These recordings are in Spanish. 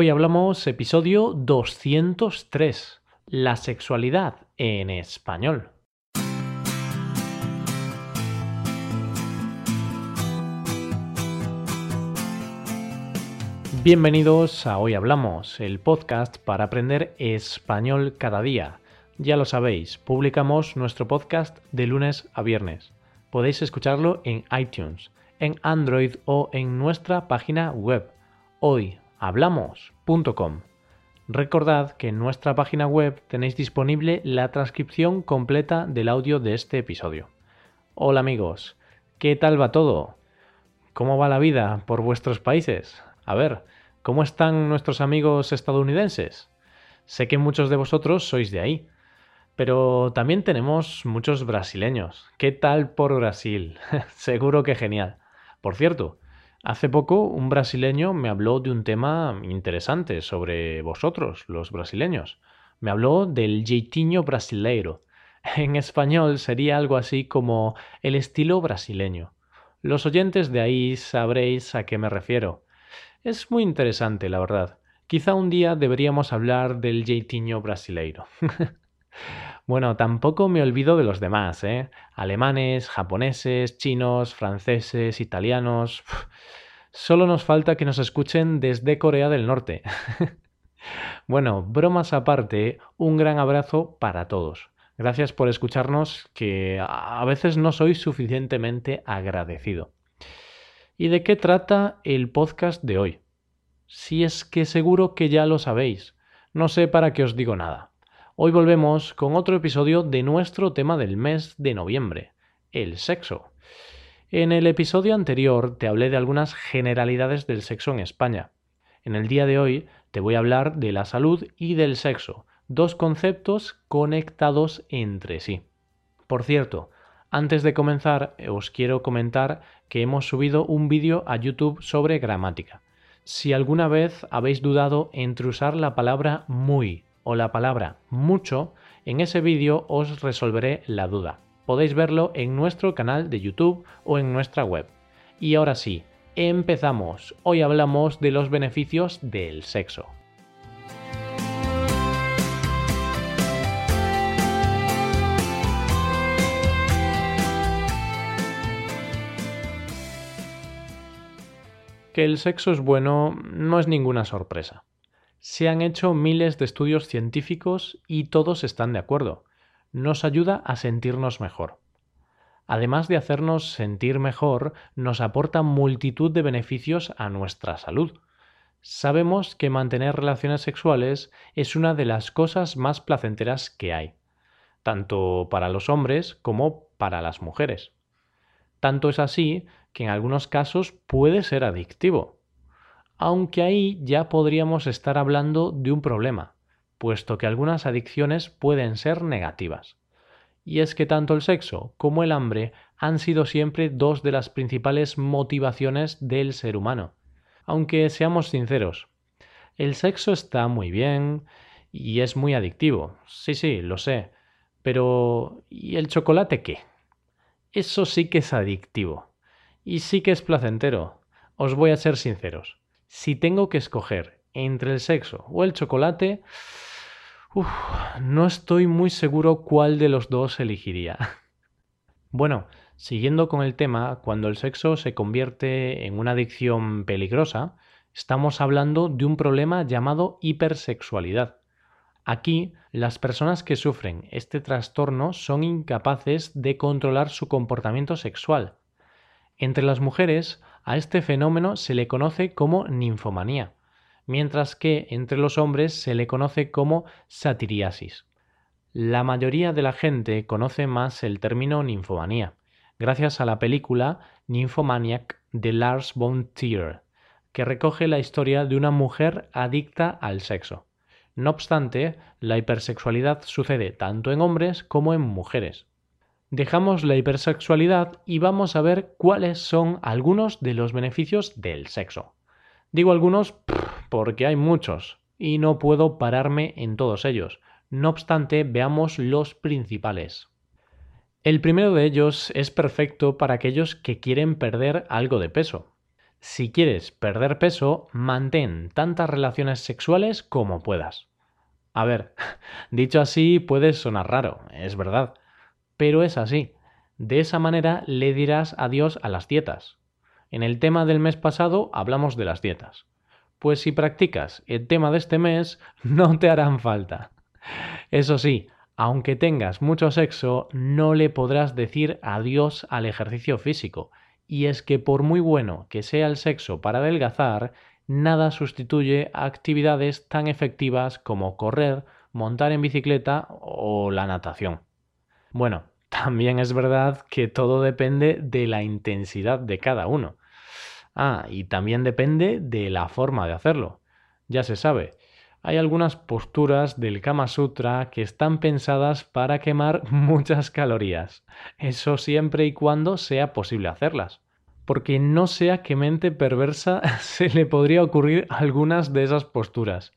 Hoy hablamos episodio 203, la sexualidad en español. Bienvenidos a Hoy Hablamos, el podcast para aprender español cada día. Ya lo sabéis, publicamos nuestro podcast de lunes a viernes. Podéis escucharlo en iTunes, en Android o en nuestra página web hoyhablamos.com. Recordad que en nuestra página web tenéis disponible la transcripción completa del audio de este episodio. Hola amigos, ¿qué tal va todo? ¿Cómo va la vida por vuestros países? A ver, ¿cómo están nuestros amigos estadounidenses? Sé que muchos de vosotros sois de ahí, pero también tenemos muchos brasileños. ¿Qué tal por Brasil? Seguro que genial. Por cierto, Hace poco un brasileño me habló de un tema interesante sobre vosotros, los brasileños. Me habló del jeitinho brasileiro. En español sería algo así como el estilo brasileño. Los oyentes de ahí sabréis a qué me refiero. Es muy interesante, la verdad. Quizá un día deberíamos hablar del jeitinho brasileiro. bueno, tampoco me olvido de los demás, ¿eh? Alemanes, japoneses, chinos, franceses, italianos. Solo nos falta que nos escuchen desde Corea del Norte. bueno, bromas aparte, un gran abrazo para todos. Gracias por escucharnos, que a veces no soy suficientemente agradecido. ¿Y de qué trata el podcast de hoy? Si es que seguro que ya lo sabéis. No sé para qué os digo nada. Hoy volvemos con otro episodio de nuestro tema del mes de noviembre, el sexo. En el episodio anterior te hablé de algunas generalidades del sexo en España. En el día de hoy te voy a hablar de la salud y del sexo, dos conceptos conectados entre sí. Por cierto, antes de comenzar os quiero comentar que hemos subido un vídeo a YouTube sobre gramática. Si alguna vez habéis dudado entre usar la palabra muy o la palabra mucho, en ese vídeo os resolveré la duda podéis verlo en nuestro canal de YouTube o en nuestra web. Y ahora sí, empezamos. Hoy hablamos de los beneficios del sexo. Que el sexo es bueno no es ninguna sorpresa. Se han hecho miles de estudios científicos y todos están de acuerdo nos ayuda a sentirnos mejor. Además de hacernos sentir mejor, nos aporta multitud de beneficios a nuestra salud. Sabemos que mantener relaciones sexuales es una de las cosas más placenteras que hay, tanto para los hombres como para las mujeres. Tanto es así que en algunos casos puede ser adictivo, aunque ahí ya podríamos estar hablando de un problema puesto que algunas adicciones pueden ser negativas. Y es que tanto el sexo como el hambre han sido siempre dos de las principales motivaciones del ser humano. Aunque seamos sinceros, el sexo está muy bien y es muy adictivo. Sí, sí, lo sé. Pero ¿y el chocolate qué? Eso sí que es adictivo. Y sí que es placentero. Os voy a ser sinceros. Si tengo que escoger entre el sexo o el chocolate, no estoy muy seguro cuál de los dos elegiría. bueno, siguiendo con el tema, cuando el sexo se convierte en una adicción peligrosa, estamos hablando de un problema llamado hipersexualidad. Aquí, las personas que sufren este trastorno son incapaces de controlar su comportamiento sexual. Entre las mujeres, a este fenómeno se le conoce como ninfomanía mientras que entre los hombres se le conoce como satiriasis. La mayoría de la gente conoce más el término ninfomanía, gracias a la película Nymphomaniac de Lars von Trier, que recoge la historia de una mujer adicta al sexo. No obstante, la hipersexualidad sucede tanto en hombres como en mujeres. Dejamos la hipersexualidad y vamos a ver cuáles son algunos de los beneficios del sexo. Digo algunos porque hay muchos y no puedo pararme en todos ellos. No obstante, veamos los principales. El primero de ellos es perfecto para aquellos que quieren perder algo de peso. Si quieres perder peso, mantén tantas relaciones sexuales como puedas. A ver, dicho así puede sonar raro, es verdad, pero es así. De esa manera le dirás adiós a las dietas. En el tema del mes pasado hablamos de las dietas. Pues si practicas el tema de este mes, no te harán falta. Eso sí, aunque tengas mucho sexo, no le podrás decir adiós al ejercicio físico. Y es que por muy bueno que sea el sexo para adelgazar, nada sustituye a actividades tan efectivas como correr, montar en bicicleta o la natación. Bueno, también es verdad que todo depende de la intensidad de cada uno. Ah, y también depende de la forma de hacerlo. Ya se sabe, hay algunas posturas del Kama Sutra que están pensadas para quemar muchas calorías. Eso siempre y cuando sea posible hacerlas. Porque no sea que mente perversa se le podría ocurrir algunas de esas posturas.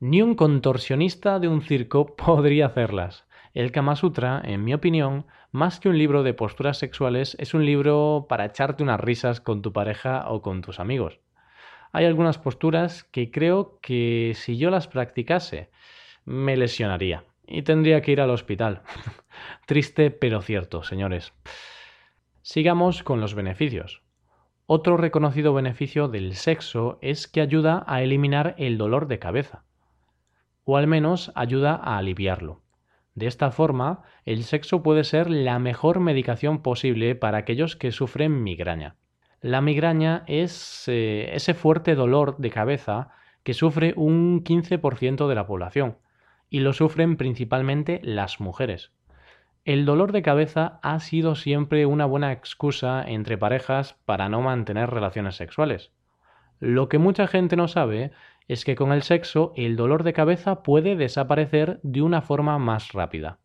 Ni un contorsionista de un circo podría hacerlas. El Kama Sutra, en mi opinión, más que un libro de posturas sexuales, es un libro para echarte unas risas con tu pareja o con tus amigos. Hay algunas posturas que creo que si yo las practicase, me lesionaría y tendría que ir al hospital. Triste pero cierto, señores. Sigamos con los beneficios. Otro reconocido beneficio del sexo es que ayuda a eliminar el dolor de cabeza, o al menos ayuda a aliviarlo. De esta forma, el sexo puede ser la mejor medicación posible para aquellos que sufren migraña. La migraña es eh, ese fuerte dolor de cabeza que sufre un 15% de la población y lo sufren principalmente las mujeres. El dolor de cabeza ha sido siempre una buena excusa entre parejas para no mantener relaciones sexuales. Lo que mucha gente no sabe es que con el sexo el dolor de cabeza puede desaparecer de una forma más rápida.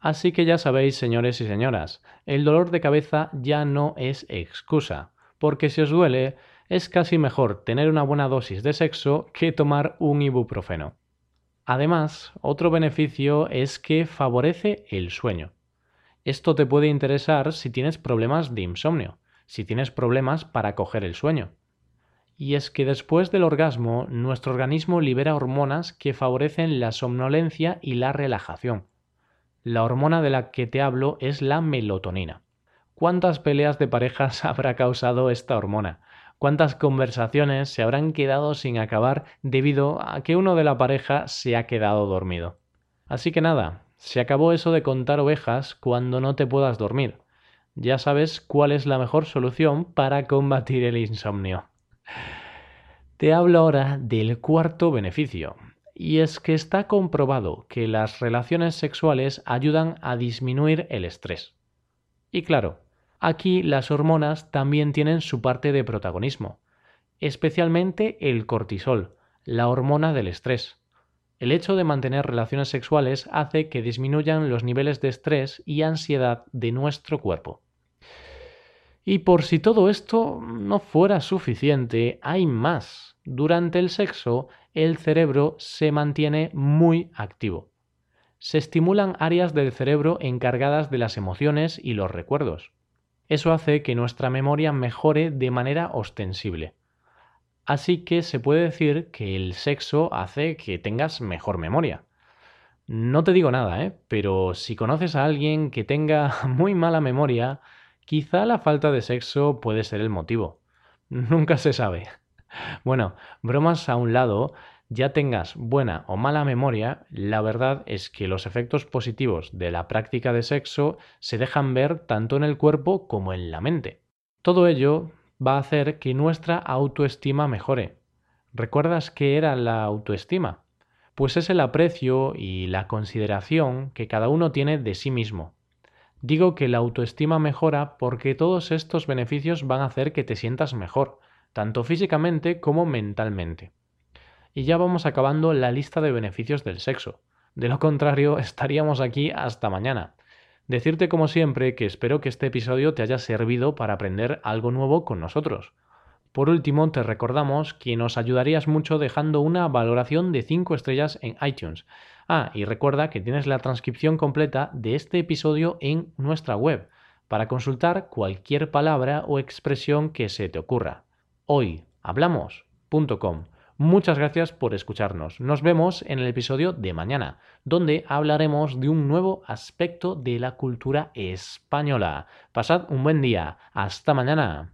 Así que ya sabéis, señores y señoras, el dolor de cabeza ya no es excusa, porque si os duele, es casi mejor tener una buena dosis de sexo que tomar un ibuprofeno. Además, otro beneficio es que favorece el sueño. Esto te puede interesar si tienes problemas de insomnio, si tienes problemas para coger el sueño y es que después del orgasmo nuestro organismo libera hormonas que favorecen la somnolencia y la relajación. La hormona de la que te hablo es la melatonina. ¿Cuántas peleas de parejas habrá causado esta hormona? ¿Cuántas conversaciones se habrán quedado sin acabar debido a que uno de la pareja se ha quedado dormido? Así que nada, se acabó eso de contar ovejas cuando no te puedas dormir. Ya sabes cuál es la mejor solución para combatir el insomnio. Te hablo ahora del cuarto beneficio, y es que está comprobado que las relaciones sexuales ayudan a disminuir el estrés. Y claro, aquí las hormonas también tienen su parte de protagonismo, especialmente el cortisol, la hormona del estrés. El hecho de mantener relaciones sexuales hace que disminuyan los niveles de estrés y ansiedad de nuestro cuerpo. Y por si todo esto no fuera suficiente, hay más. Durante el sexo, el cerebro se mantiene muy activo. Se estimulan áreas del cerebro encargadas de las emociones y los recuerdos. Eso hace que nuestra memoria mejore de manera ostensible. Así que se puede decir que el sexo hace que tengas mejor memoria. No te digo nada, ¿eh? pero si conoces a alguien que tenga muy mala memoria, Quizá la falta de sexo puede ser el motivo. Nunca se sabe. Bueno, bromas a un lado, ya tengas buena o mala memoria, la verdad es que los efectos positivos de la práctica de sexo se dejan ver tanto en el cuerpo como en la mente. Todo ello va a hacer que nuestra autoestima mejore. ¿Recuerdas qué era la autoestima? Pues es el aprecio y la consideración que cada uno tiene de sí mismo. Digo que la autoestima mejora porque todos estos beneficios van a hacer que te sientas mejor, tanto físicamente como mentalmente. Y ya vamos acabando la lista de beneficios del sexo. De lo contrario, estaríamos aquí hasta mañana. Decirte como siempre que espero que este episodio te haya servido para aprender algo nuevo con nosotros. Por último, te recordamos que nos ayudarías mucho dejando una valoración de 5 estrellas en iTunes Ah, y recuerda que tienes la transcripción completa de este episodio en nuestra web para consultar cualquier palabra o expresión que se te ocurra. hoyhablamos.com. Muchas gracias por escucharnos. Nos vemos en el episodio de mañana, donde hablaremos de un nuevo aspecto de la cultura española. Pasad un buen día. Hasta mañana.